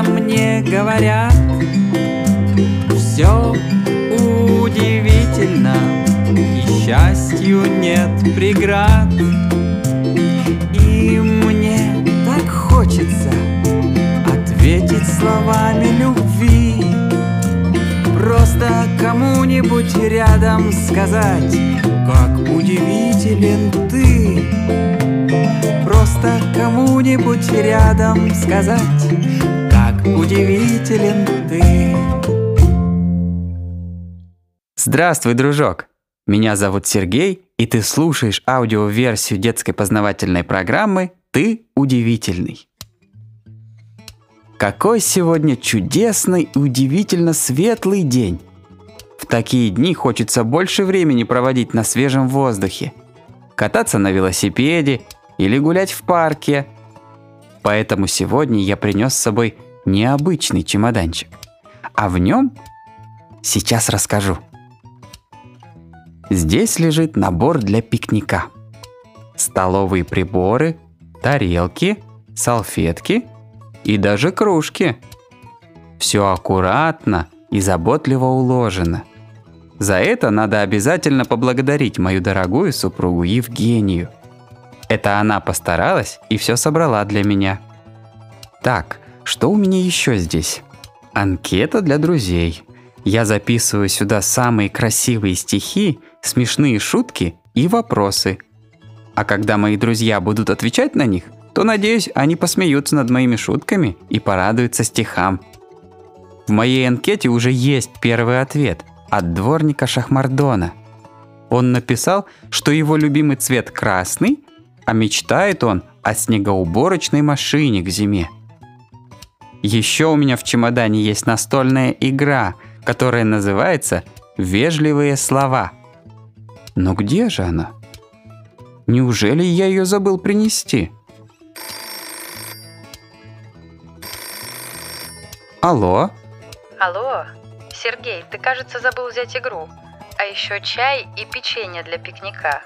просто мне говорят. Все удивительно И счастью нет преград. И мне так хочется Ответить словами любви. Просто кому-нибудь рядом сказать Как удивителен ты Просто кому-нибудь рядом сказать удивителен ты Здравствуй, дружок! Меня зовут Сергей, и ты слушаешь аудиоверсию детской познавательной программы «Ты удивительный». Какой сегодня чудесный и удивительно светлый день! В такие дни хочется больше времени проводить на свежем воздухе, кататься на велосипеде или гулять в парке. Поэтому сегодня я принес с собой необычный чемоданчик. А в нем сейчас расскажу. Здесь лежит набор для пикника. Столовые приборы, тарелки, салфетки и даже кружки. Все аккуратно и заботливо уложено. За это надо обязательно поблагодарить мою дорогую супругу Евгению. Это она постаралась и все собрала для меня. Так, что у меня еще здесь? Анкета для друзей. Я записываю сюда самые красивые стихи смешные шутки и вопросы. А когда мои друзья будут отвечать на них, то, надеюсь, они посмеются над моими шутками и порадуются стихам. В моей анкете уже есть первый ответ от дворника Шахмардона. Он написал, что его любимый цвет красный, а мечтает он о снегоуборочной машине к зиме. Еще у меня в чемодане есть настольная игра, которая называется «Вежливые слова». Но где же она? Неужели я ее забыл принести? Алло? Алло, Сергей, ты, кажется, забыл взять игру. А еще чай и печенье для пикника.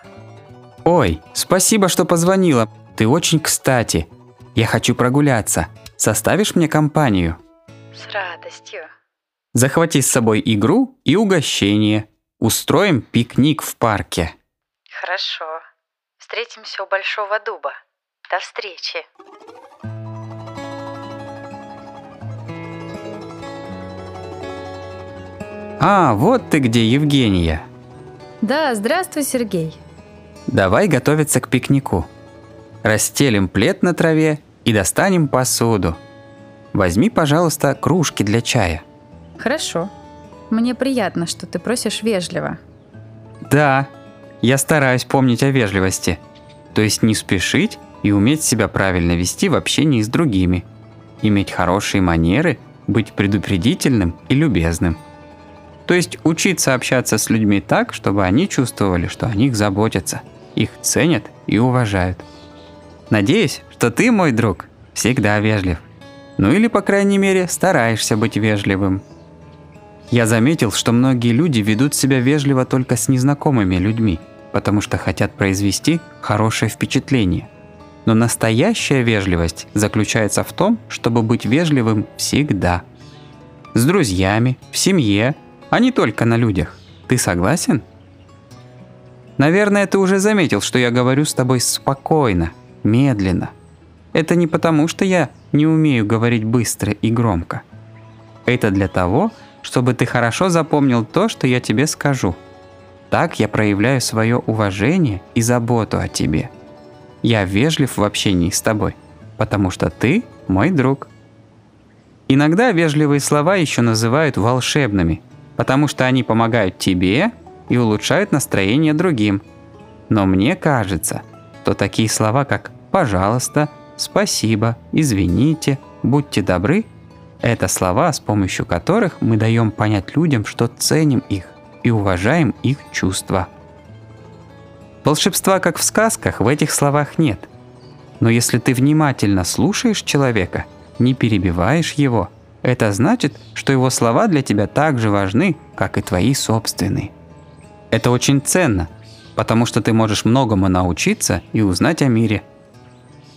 Ой, спасибо, что позвонила. Ты очень кстати. Я хочу прогуляться. Составишь мне компанию? С радостью. Захвати с собой игру и угощение. Устроим пикник в парке. Хорошо. Встретимся у Большого Дуба. До встречи. А, вот ты где, Евгения. Да, здравствуй, Сергей. Давай готовиться к пикнику. Расстелим плед на траве и достанем посуду. Возьми, пожалуйста, кружки для чая. Хорошо. Мне приятно, что ты просишь вежливо. Да, я стараюсь помнить о вежливости. То есть не спешить и уметь себя правильно вести в общении с другими. Иметь хорошие манеры, быть предупредительным и любезным. То есть учиться общаться с людьми так, чтобы они чувствовали, что о них заботятся, их ценят и уважают. Надеюсь, что ты, мой друг, всегда вежлив. Ну или, по крайней мере, стараешься быть вежливым. Я заметил, что многие люди ведут себя вежливо только с незнакомыми людьми, потому что хотят произвести хорошее впечатление. Но настоящая вежливость заключается в том, чтобы быть вежливым всегда. С друзьями, в семье, а не только на людях. Ты согласен? Наверное, ты уже заметил, что я говорю с тобой спокойно, медленно. Это не потому, что я не умею говорить быстро и громко. Это для того, чтобы ты хорошо запомнил то, что я тебе скажу. Так я проявляю свое уважение и заботу о тебе. Я вежлив в общении с тобой, потому что ты мой друг. Иногда вежливые слова еще называют волшебными, потому что они помогают тебе и улучшают настроение другим. Но мне кажется, что такие слова, как «пожалуйста», «спасибо», «извините», «будьте добры» Это слова, с помощью которых мы даем понять людям, что ценим их и уважаем их чувства. Волшебства, как в сказках, в этих словах нет. Но если ты внимательно слушаешь человека, не перебиваешь его, это значит, что его слова для тебя так же важны, как и твои собственные. Это очень ценно, потому что ты можешь многому научиться и узнать о мире.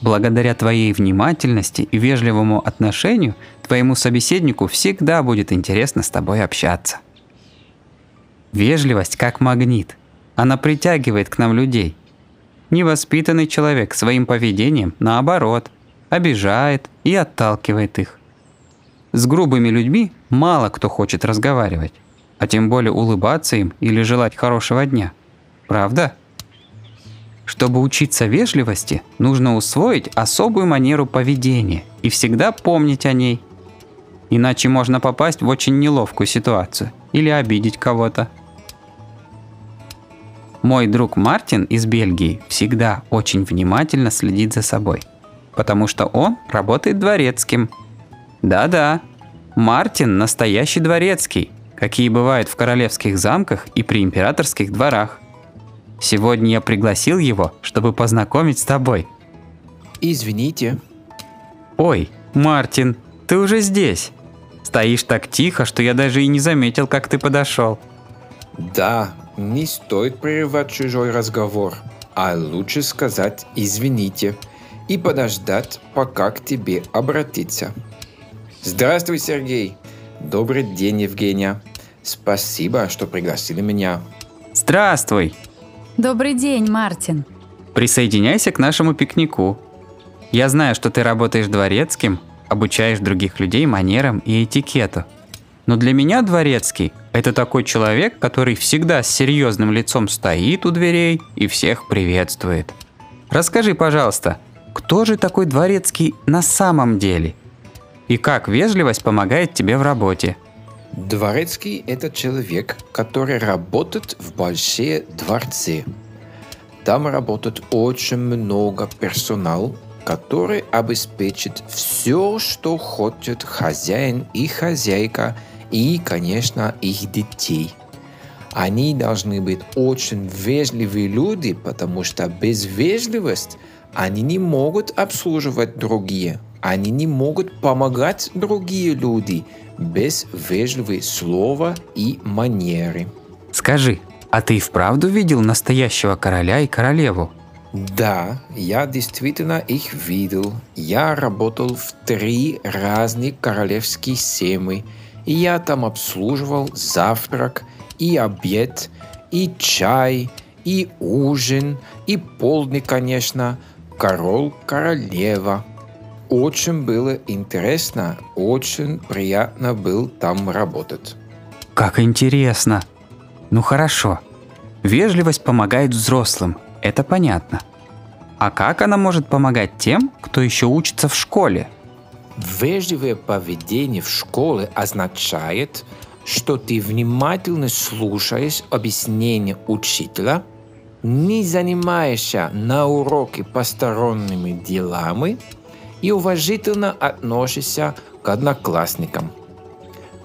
Благодаря твоей внимательности и вежливому отношению твоему собеседнику всегда будет интересно с тобой общаться. Вежливость как магнит. Она притягивает к нам людей. Невоспитанный человек своим поведением, наоборот, обижает и отталкивает их. С грубыми людьми мало кто хочет разговаривать, а тем более улыбаться им или желать хорошего дня. Правда? Чтобы учиться вежливости, нужно усвоить особую манеру поведения и всегда помнить о ней. Иначе можно попасть в очень неловкую ситуацию или обидеть кого-то. Мой друг Мартин из Бельгии всегда очень внимательно следит за собой, потому что он работает дворецким. Да-да, Мартин настоящий дворецкий, какие бывают в королевских замках и при императорских дворах. Сегодня я пригласил его, чтобы познакомить с тобой. Извините. Ой, Мартин, ты уже здесь. Стоишь так тихо, что я даже и не заметил, как ты подошел. Да, не стоит прерывать чужой разговор, а лучше сказать «извините» и подождать, пока к тебе обратиться. Здравствуй, Сергей. Добрый день, Евгения. Спасибо, что пригласили меня. Здравствуй. Добрый день, Мартин. Присоединяйся к нашему пикнику. Я знаю, что ты работаешь дворецким, обучаешь других людей манерам и этикету. Но для меня дворецкий – это такой человек, который всегда с серьезным лицом стоит у дверей и всех приветствует. Расскажи, пожалуйста, кто же такой дворецкий на самом деле? И как вежливость помогает тебе в работе? Дворецкий – это человек, который работает в большие дворцы. Там работает очень много персонал, который обеспечит все, что хочет хозяин и хозяйка, и, конечно, их детей. Они должны быть очень вежливые люди, потому что без вежливости они не могут обслуживать другие. Они не могут помогать другие люди без вежливых слова и манеры. Скажи, а ты и вправду видел настоящего короля и королеву? Да, я действительно их видел. Я работал в три разных королевских семьи, и я там обслуживал завтрак и обед, и чай, и ужин, и полдник, конечно, король, королева – очень было интересно, очень приятно был там работать. Как интересно. Ну хорошо. Вежливость помогает взрослым, это понятно. А как она может помогать тем, кто еще учится в школе? Вежливое поведение в школе означает, что ты внимательно слушаешь объяснения учителя, не занимаешься на уроке посторонними делами – и уважительно относишься к одноклассникам.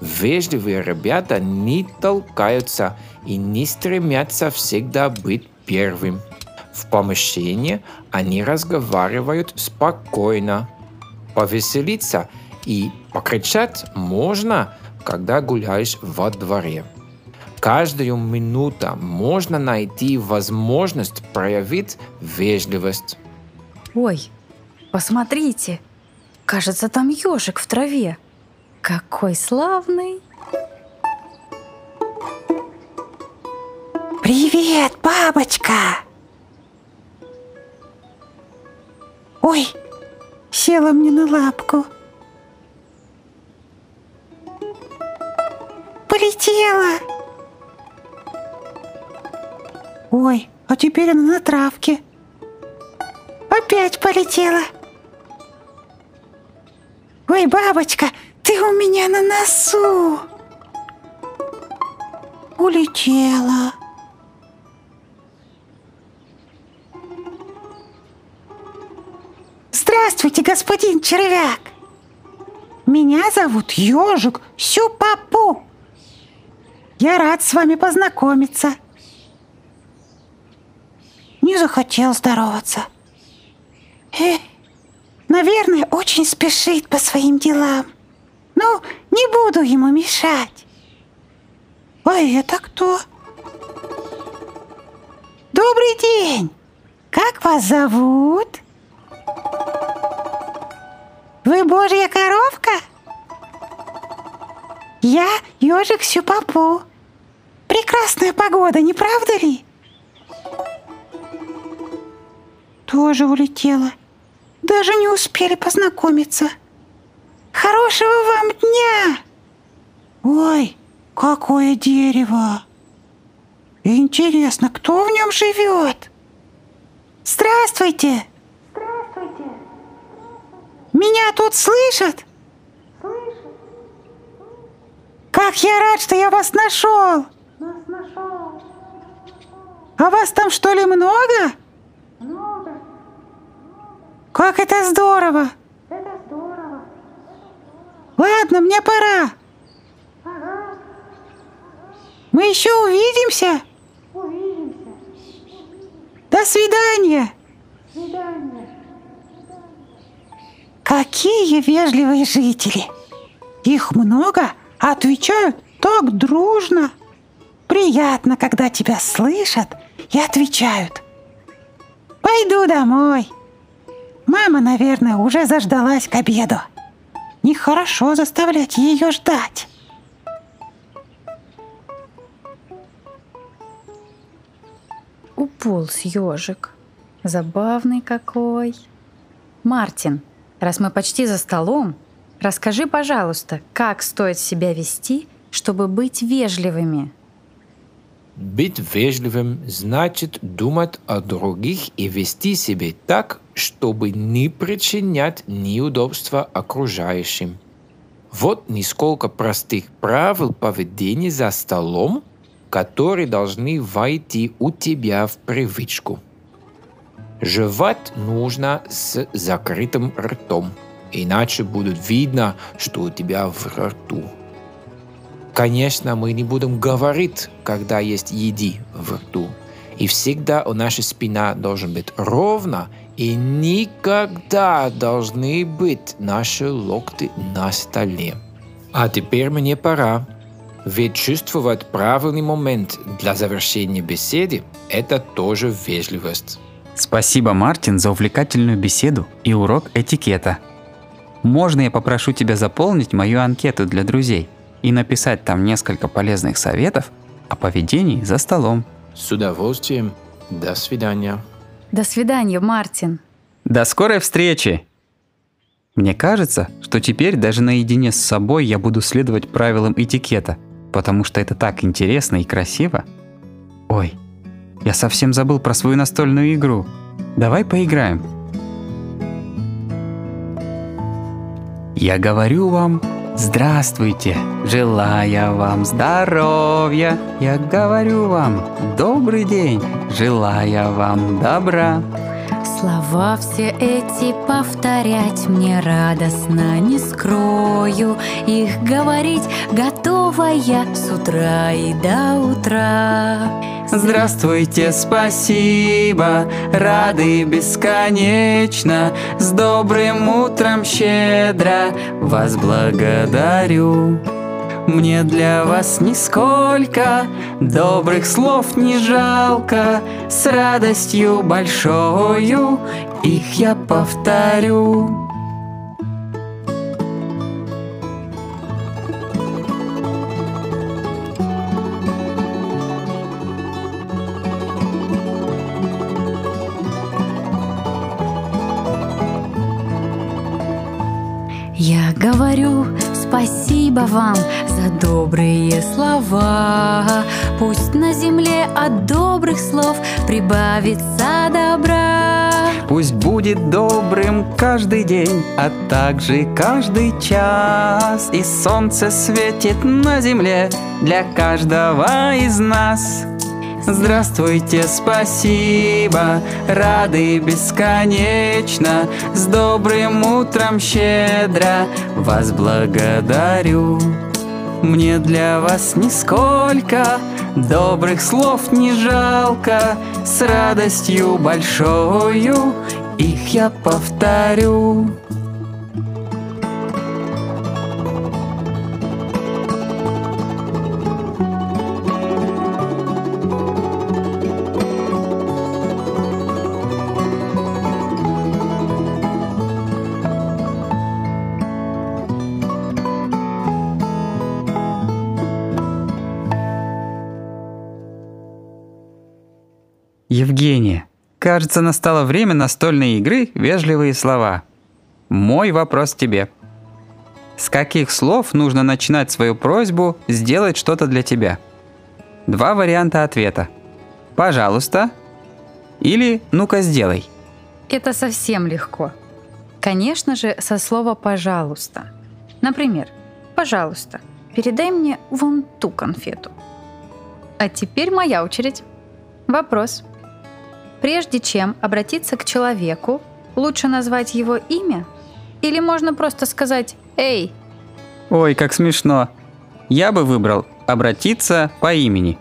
Вежливые ребята не толкаются и не стремятся всегда быть первым. В помещении они разговаривают спокойно. Повеселиться и покричать можно, когда гуляешь во дворе. Каждую минуту можно найти возможность проявить вежливость. Ой, Посмотрите, кажется, там ежик в траве. Какой славный! Привет, бабочка! Ой, села мне на лапку. Полетела. Ой, а теперь она на травке. Опять полетела. Ой, бабочка, ты у меня на носу. Улетела. Здравствуйте, господин червяк. Меня зовут Ежик Сюпапу. Я рад с вами познакомиться. Не захотел здороваться. Эх, Наверное, очень спешит по своим делам. Ну, не буду ему мешать. А это кто? Добрый день! Как вас зовут? Вы божья коровка? Я ежик Сюпапу. Прекрасная погода, не правда ли? Тоже улетела. Даже не успели познакомиться. Хорошего вам дня! Ой, какое дерево! Интересно, кто в нем живет? Здравствуйте! Здравствуйте! Меня тут слышат? Слышат. Как я рад, что я вас нашел! Нас нашел. А вас там что ли много? Как это здорово! Это здорово. Ладно, мне пора. Ага. Мы еще увидимся. Увидимся. До свидания. Свидания. Какие вежливые жители. Их много, а отвечают так дружно. Приятно, когда тебя слышат и отвечают. Пойду домой. Мама, наверное, уже заждалась к обеду. Нехорошо заставлять ее ждать. Уполз ежик. Забавный какой. Мартин, раз мы почти за столом, расскажи, пожалуйста, как стоит себя вести, чтобы быть вежливыми. Быть вежливым значит думать о других и вести себя так, чтобы не причинять неудобства окружающим. Вот несколько простых правил поведения за столом, которые должны войти у тебя в привычку. Жевать нужно с закрытым ртом, иначе будет видно, что у тебя в рту. Конечно, мы не будем говорить, когда есть еди в рту. И всегда у нашей спина должен быть ровно, и никогда должны быть наши локти на столе. А теперь мне пора. Ведь чувствовать правильный момент для завершения беседы – это тоже вежливость. Спасибо, Мартин, за увлекательную беседу и урок этикета. Можно я попрошу тебя заполнить мою анкету для друзей и написать там несколько полезных советов о поведении за столом? С удовольствием. До свидания. До свидания, Мартин. До скорой встречи! Мне кажется, что теперь даже наедине с собой я буду следовать правилам этикета, потому что это так интересно и красиво. Ой, я совсем забыл про свою настольную игру. Давай поиграем. Я говорю вам «Здравствуйте», желая вам здоровья. Я говорю вам «Добрый день», желая вам добра. Слова все эти повторять мне радостно не скрою. Их говорить готова я с утра и до утра. Здравствуйте, спасибо, рады бесконечно, С добрым утром щедро вас благодарю. Мне для вас нисколько добрых слов не жалко, С радостью большою их я повторю. Я говорю спасибо вам за добрые слова. Пусть на земле от добрых слов прибавится добра. Пусть будет добрым каждый день, а также каждый час. И солнце светит на земле для каждого из нас. Здравствуйте, спасибо, рады бесконечно, С добрым утром щедро. Вас благодарю. Мне для вас нисколько. Добрых слов не жалко, С радостью большою их я повторю. Евгения, кажется, настало время настольной игры «Вежливые слова». Мой вопрос тебе. С каких слов нужно начинать свою просьбу сделать что-то для тебя? Два варианта ответа. «Пожалуйста» или «ну-ка сделай». Это совсем легко. Конечно же, со слова «пожалуйста». Например, «Пожалуйста, передай мне вон ту конфету». А теперь моя очередь. Вопрос. Прежде чем обратиться к человеку, лучше назвать его имя? Или можно просто сказать «Эй!» Ой, как смешно. Я бы выбрал обратиться по имени.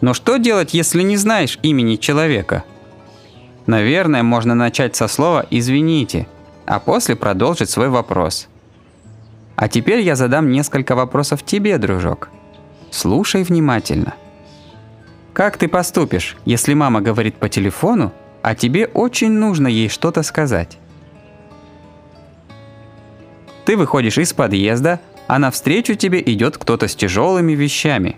Но что делать, если не знаешь имени человека? Наверное, можно начать со слова «извините», а после продолжить свой вопрос. А теперь я задам несколько вопросов тебе, дружок. Слушай внимательно. Как ты поступишь, если мама говорит по телефону, а тебе очень нужно ей что-то сказать? Ты выходишь из подъезда, а навстречу тебе идет кто-то с тяжелыми вещами.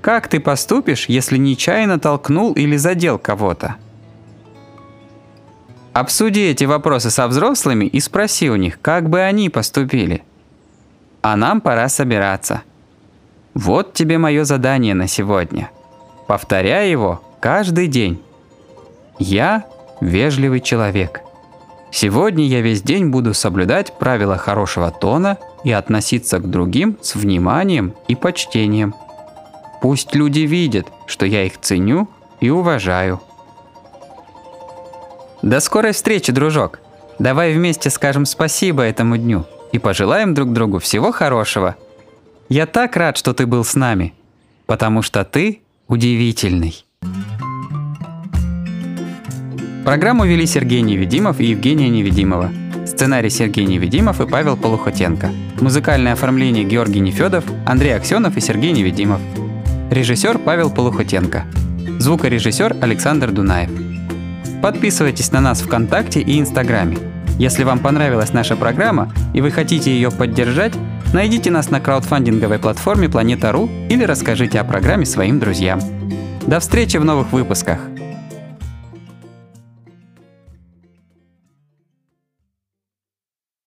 Как ты поступишь, если нечаянно толкнул или задел кого-то? Обсуди эти вопросы со взрослыми и спроси у них, как бы они поступили. А нам пора собираться. Вот тебе мое задание на сегодня. Повторяй его каждый день. Я вежливый человек. Сегодня я весь день буду соблюдать правила хорошего тона и относиться к другим с вниманием и почтением. Пусть люди видят, что я их ценю и уважаю. До скорой встречи, дружок. Давай вместе скажем спасибо этому дню и пожелаем друг другу всего хорошего – я так рад, что ты был с нами, потому что ты удивительный. Программу вели Сергей Невидимов и Евгения Невидимова. Сценарий Сергей Невидимов и Павел Полухотенко. Музыкальное оформление Георгий Нефедов, Андрей Аксенов и Сергей Невидимов. Режиссер Павел Полухотенко. Звукорежиссер Александр Дунаев. Подписывайтесь на нас ВКонтакте и Инстаграме. Если вам понравилась наша программа и вы хотите ее поддержать, Найдите нас на краудфандинговой платформе Планета.ру или расскажите о программе своим друзьям. До встречи в новых выпусках!